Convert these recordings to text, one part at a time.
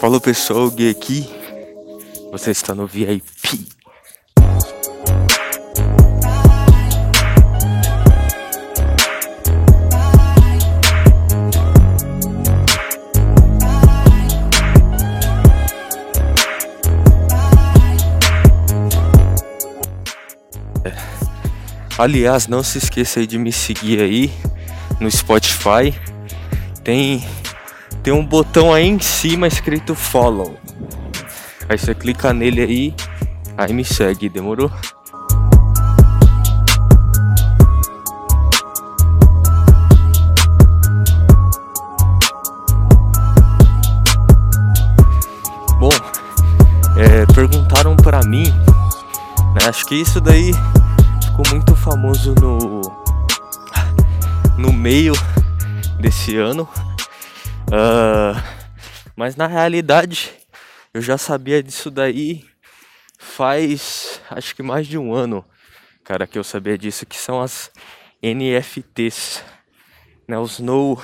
Falou pessoal, Gui aqui. Você está no VIP. É. Aliás, não se esqueça aí de me seguir aí no Spotify. Tem tem um botão aí em cima escrito follow. Aí você clica nele aí, aí me segue, demorou? Bom, é, perguntaram pra mim, né, acho que isso daí ficou muito famoso no no meio desse ano Uh, mas na realidade, eu já sabia disso daí faz acho que mais de um ano, cara, que eu sabia disso, que são as NFTs, né? Os no,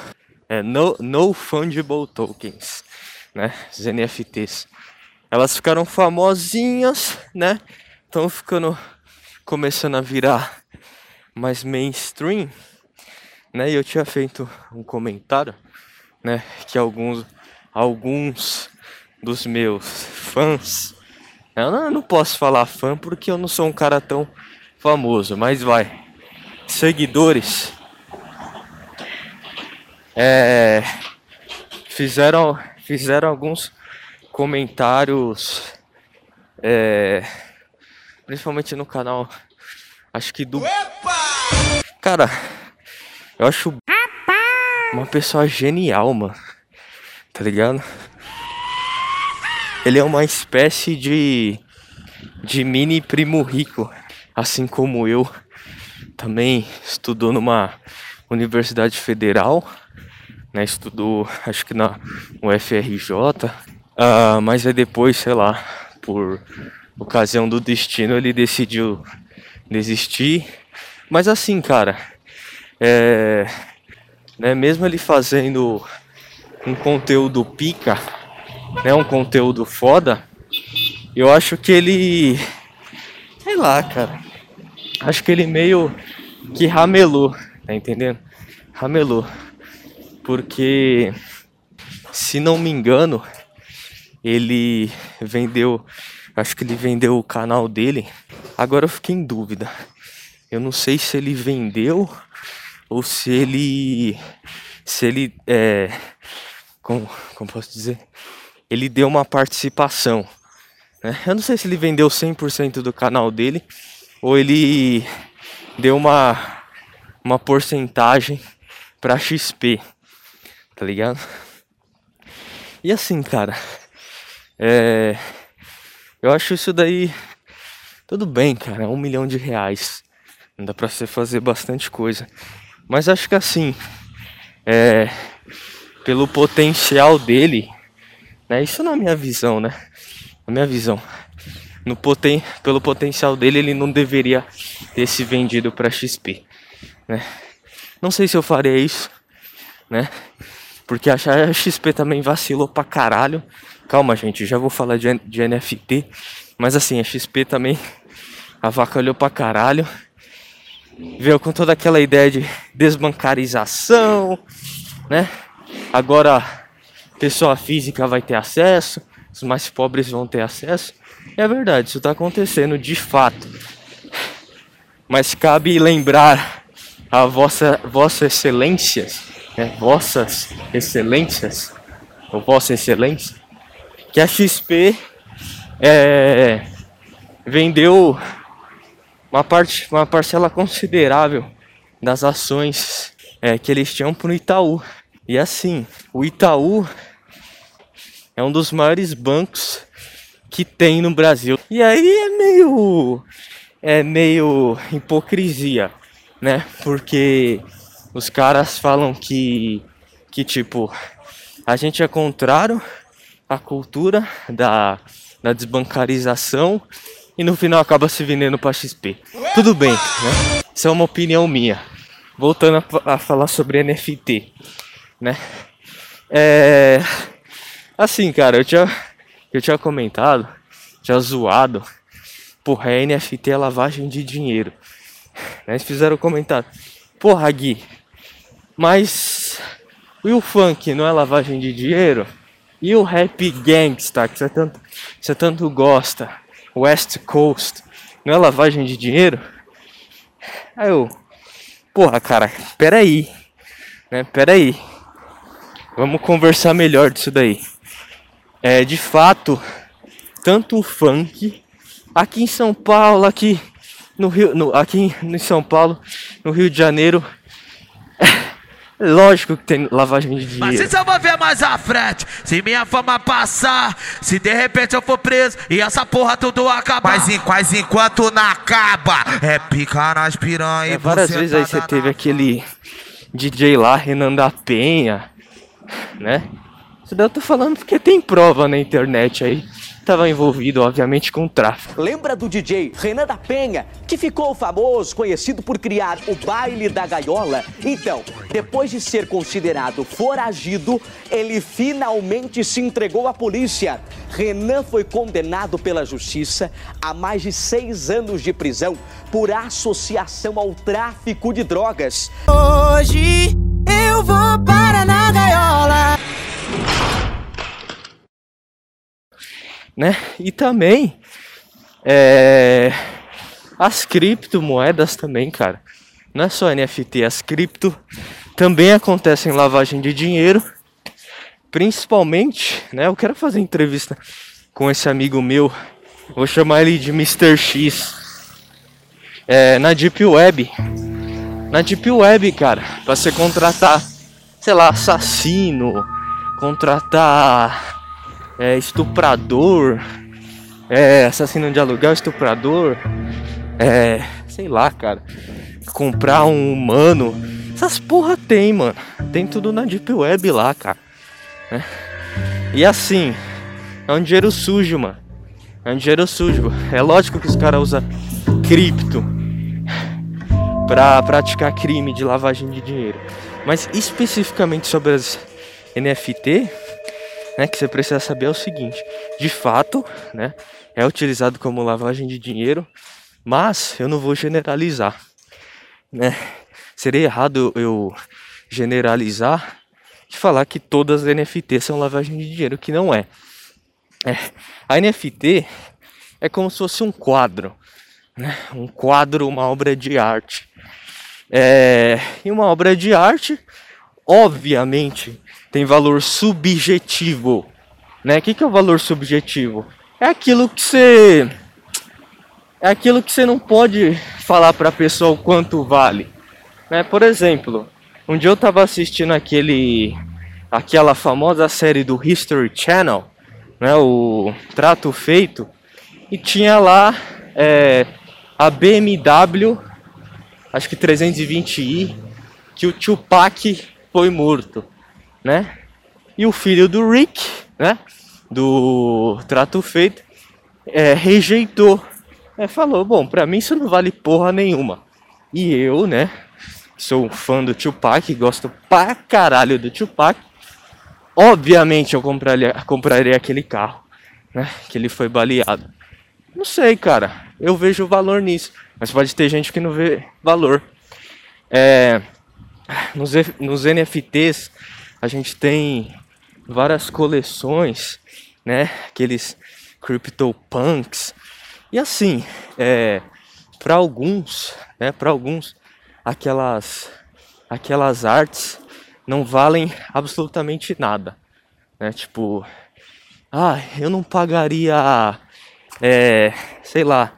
é, no, no Fungible Tokens, né? NFTs. Elas ficaram famosinhas, né? Estão ficando começando a virar mais mainstream, né? E eu tinha feito um comentário né? Que alguns, alguns dos meus fãs, eu não, eu não posso falar fã porque eu não sou um cara tão famoso, mas vai, seguidores, é, fizeram, fizeram alguns comentários, é, principalmente no canal, acho que do, cara, eu acho uma pessoa genial, mano. Tá ligado? Ele é uma espécie de de mini primo rico, assim como eu. Também estudou numa universidade federal, né? Estudou, acho que na UFRJ. Uh, ah, mas aí depois, sei lá, por ocasião do destino, ele decidiu desistir. Mas assim, cara, é né? Mesmo ele fazendo um conteúdo pica, né? Um conteúdo foda, eu acho que ele, sei lá, cara, acho que ele meio que ramelou, tá entendendo? Ramelou, porque se não me engano, ele vendeu, acho que ele vendeu o canal dele. Agora eu fiquei em dúvida. Eu não sei se ele vendeu ou se ele se ele é, como, como posso dizer? Ele deu uma participação né? eu não sei se ele vendeu 100% do canal dele ou ele deu uma uma porcentagem para XP tá ligado? E assim cara é, eu acho isso daí tudo bem cara um milhão de reais dá pra você fazer bastante coisa mas acho que assim, é, pelo potencial dele, né? Isso na minha visão, né? Na minha visão. No poten pelo potencial dele, ele não deveria ter se vendido para XP, né? Não sei se eu faria isso, né? Porque a XP também vacilou pra caralho. Calma, gente, já vou falar de, de NFT. Mas assim, a XP também avacalhou pra caralho veio com toda aquela ideia de desbancarização, né? Agora pessoa física vai ter acesso, os mais pobres vão ter acesso. É verdade, isso está acontecendo de fato. Mas cabe lembrar a vossa, vossa excelência, né? vossas excelências, ou vossa excelência, que a XP é, vendeu uma, parte, uma parcela considerável das ações é, que eles tinham para o Itaú. E assim, o Itaú é um dos maiores bancos que tem no Brasil. E aí é meio é meio hipocrisia, né? Porque os caras falam que que tipo a gente é contrário à cultura da, da desbancarização e no final acaba se vendendo para XP. Tudo bem, né? Isso é uma opinião minha. Voltando a, a falar sobre NFT, né? É... Assim, cara, eu tinha, eu tinha comentado, tinha zoado. Porra, é NFT é lavagem de dinheiro. Eles fizeram comentário. Porra, Gui, mas e o funk não é lavagem de dinheiro? E o rap gangsta, que você tanto, você tanto gosta, West Coast, não é lavagem de dinheiro? Aí eu, porra, cara, peraí, né, peraí, vamos conversar melhor disso daí. É, de fato, tanto o funk, aqui em São Paulo, aqui no Rio, no, aqui em São Paulo, no Rio de Janeiro, Lógico que tem lavagem de dinheiro. Mas isso eu vou ver mais à frente. Se minha fama passar, se de repente eu for preso e essa porra tudo acabar. Mas, em, mas enquanto não acaba, é picar nas piranhas. É, várias vezes tá aí você teve aquele DJ lá, Renan da Penha, né? Isso daí eu tô falando porque tem prova na internet aí estava envolvido, obviamente, com o tráfico. Lembra do DJ Renan da Penha, que ficou famoso, conhecido por criar o baile da gaiola? Então, depois de ser considerado foragido, ele finalmente se entregou à polícia. Renan foi condenado pela justiça a mais de seis anos de prisão por associação ao tráfico de drogas. Hoje eu vou para na gaiola. Né? E também é, as criptomoedas também, cara. Não é só NFT, as cripto também acontecem lavagem de dinheiro. Principalmente, né? Eu quero fazer entrevista com esse amigo meu. Vou chamar ele de Mr. X. É, na Deep Web. Na Deep Web, cara, pra você contratar, sei lá, assassino, contratar é, estuprador, é, assassino de aluguel, estuprador, é, sei lá, cara, comprar um humano, essas porra tem, mano, tem tudo na Deep Web lá, cara. É. E assim, é um dinheiro sujo, mano. É um dinheiro sujo. É lógico que os caras usam cripto pra praticar crime de lavagem de dinheiro. Mas especificamente sobre as NFT, né, que você precisa saber é o seguinte: de fato, né, é utilizado como lavagem de dinheiro, mas eu não vou generalizar, né? Seria errado eu generalizar e falar que todas as NFTs são lavagem de dinheiro, que não é. é. A NFT é como se fosse um quadro, né? Um quadro, uma obra de arte. É, e uma obra de arte, obviamente, tem valor subjetivo. Né? O que, que é o valor subjetivo? É aquilo que você. É aquilo que você não pode falar para a pessoa o quanto vale. Né? Por exemplo, um dia eu estava assistindo aquele. aquela famosa série do History Channel, né? o Trato Feito, e tinha lá é, a BMW, acho que 320i, que o Tupac foi morto né? E o filho do Rick, né? Do trato feito, é, rejeitou. É, falou, bom, pra mim isso não vale porra nenhuma. E eu, né? Sou um fã do Tupac, gosto pra caralho do Tupac. Obviamente eu compraria, compraria aquele carro, né? Que ele foi baleado. Não sei, cara. Eu vejo valor nisso. Mas pode ter gente que não vê valor. É, nos, nos NFTs a gente tem várias coleções, né? Aqueles CryptoPunks. E assim, é, para alguns, né? Para alguns, aquelas aquelas artes não valem absolutamente nada, né? Tipo, ah, eu não pagaria, é, sei lá,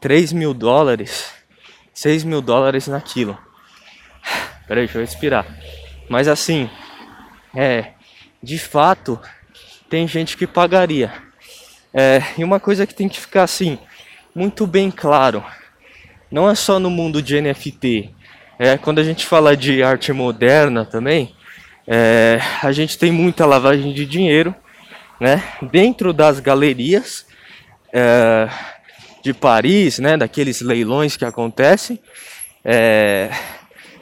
3 mil dólares, 6 mil dólares naquilo. Peraí, deixa eu respirar. Mas assim, é, de fato, tem gente que pagaria. É, e uma coisa que tem que ficar assim, muito bem claro, não é só no mundo de NFT. É, quando a gente fala de arte moderna também, é, a gente tem muita lavagem de dinheiro, né? Dentro das galerias é, de Paris, né? Daqueles leilões que acontecem, é,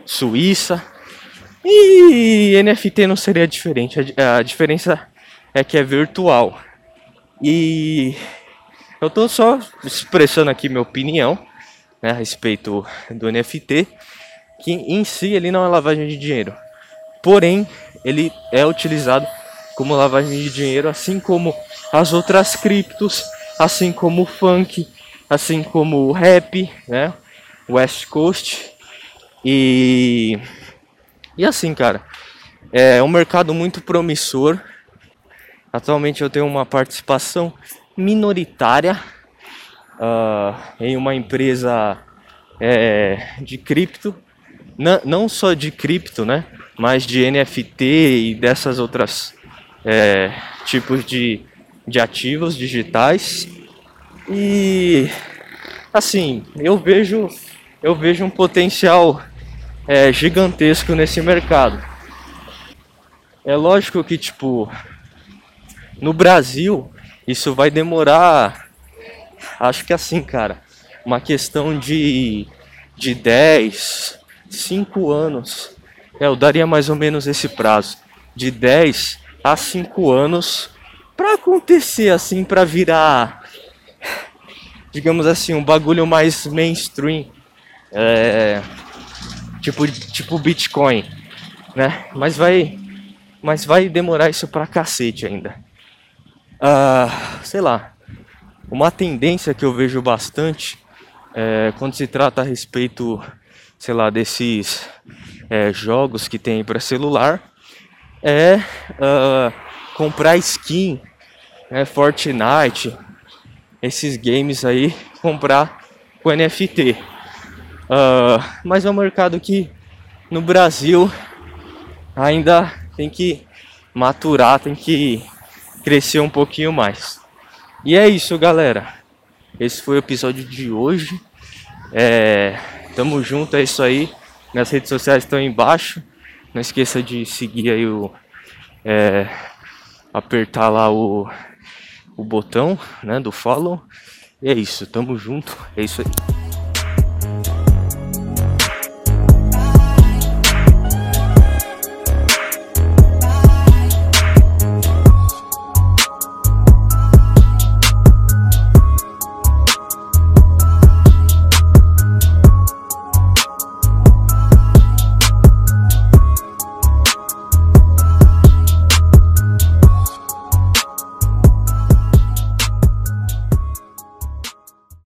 Suíça, e NFT não seria diferente. A, diferença é que é virtual. E eu tô só expressando aqui minha opinião né, a respeito do NFT, que em si ele não é lavagem de dinheiro. Porém, ele é utilizado como lavagem de dinheiro, assim como as outras criptos, assim como o funk, assim como o rap, né? West Coast. E e assim, cara, é um mercado muito promissor. Atualmente eu tenho uma participação minoritária uh, em uma empresa é, de cripto, não, não só de cripto, né? Mas de NFT e dessas outras é, tipos de, de ativos digitais. E assim, eu vejo eu vejo um potencial é, gigantesco nesse mercado. É lógico que tipo no Brasil isso vai demorar acho que assim, cara, uma questão de de 10, 5 anos. É, eu daria mais ou menos esse prazo de 10 a 5 anos para acontecer assim, para virar digamos assim, um bagulho mais mainstream. É, tipo tipo Bitcoin, né? Mas vai mas vai demorar isso pra cacete ainda. Ah, sei lá. Uma tendência que eu vejo bastante é, quando se trata a respeito, sei lá, desses é, jogos que tem para celular é uh, comprar skin, né, Fortnite, esses games aí, comprar com NFT. Uh, mas é um mercado que no Brasil ainda tem que maturar, tem que crescer um pouquinho mais. E é isso, galera. Esse foi o episódio de hoje. É, tamo junto, é isso aí. Minhas redes sociais estão embaixo. Não esqueça de seguir aí o. É, apertar lá o, o botão né, do follow. E é isso, tamo junto. É isso aí.